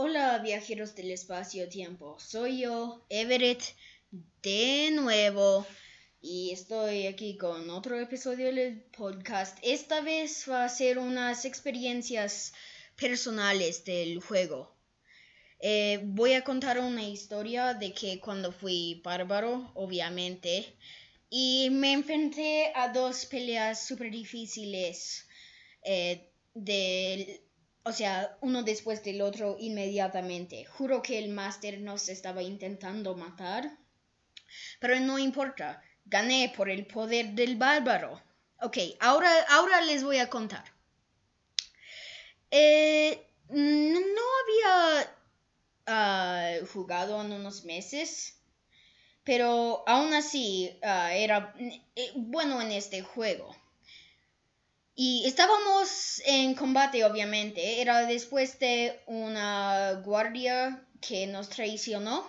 Hola viajeros del espacio-tiempo, soy yo, Everett, de nuevo y estoy aquí con otro episodio del podcast. Esta vez va a ser unas experiencias personales del juego. Eh, voy a contar una historia de que cuando fui bárbaro, obviamente, y me enfrenté a dos peleas súper difíciles eh, de o sea, uno después del otro inmediatamente. Juro que el máster nos estaba intentando matar. Pero no importa, gané por el poder del bárbaro. Ok, ahora, ahora les voy a contar. Eh, no había ah, jugado en unos meses, pero aún así ah, era eh, bueno en este juego. Y estábamos en combate, obviamente. Era después de una guardia que nos traicionó.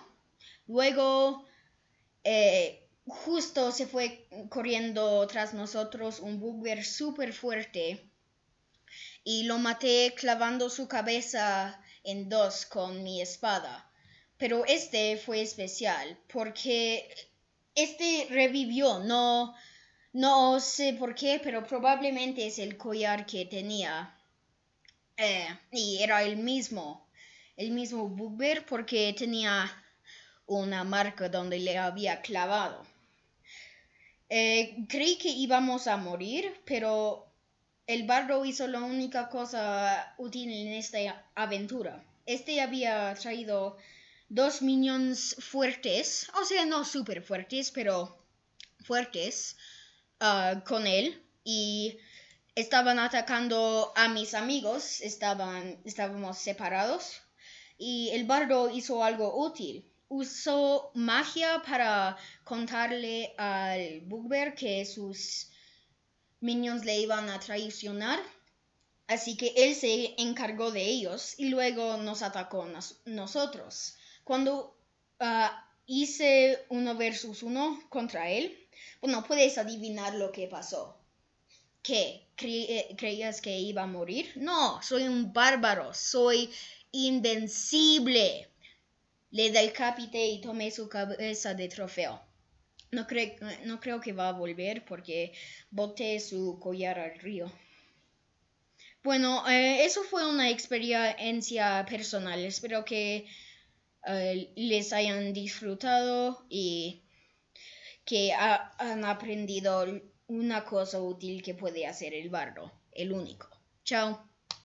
Luego, eh, justo se fue corriendo tras nosotros un bugger súper fuerte. Y lo maté clavando su cabeza en dos con mi espada. Pero este fue especial porque este revivió, no no sé por qué, pero probablemente es el collar que tenía. Eh, y era el mismo, el mismo bugbear porque tenía una marca donde le había clavado. Eh, creí que íbamos a morir, pero el barro hizo la única cosa útil en esta aventura. Este había traído dos minions fuertes, o sea, no súper fuertes, pero fuertes, Ah, con él y estaban atacando a mis amigos, estaban, estábamos separados y el bardo hizo algo útil. Usó magia para contarle al Bugbear que sus minions le iban a traicionar. Así que él se encargó de ellos y luego nos atacó a nosotros. Cuando ah, hice uno versus uno contra él, bueno, puedes adivinar lo que pasó. ¿Qué? Eh, ¿Creías que iba a morir? No, soy un bárbaro, soy invencible. Le decapité y tomé su cabeza de trofeo. No, no creo que va a volver porque boté su collar al río. Bueno, eh, eso fue una experiencia personal. Espero que eh, les hayan disfrutado y que han aprendido una cosa útil que puede hacer el bardo, el único. Chao.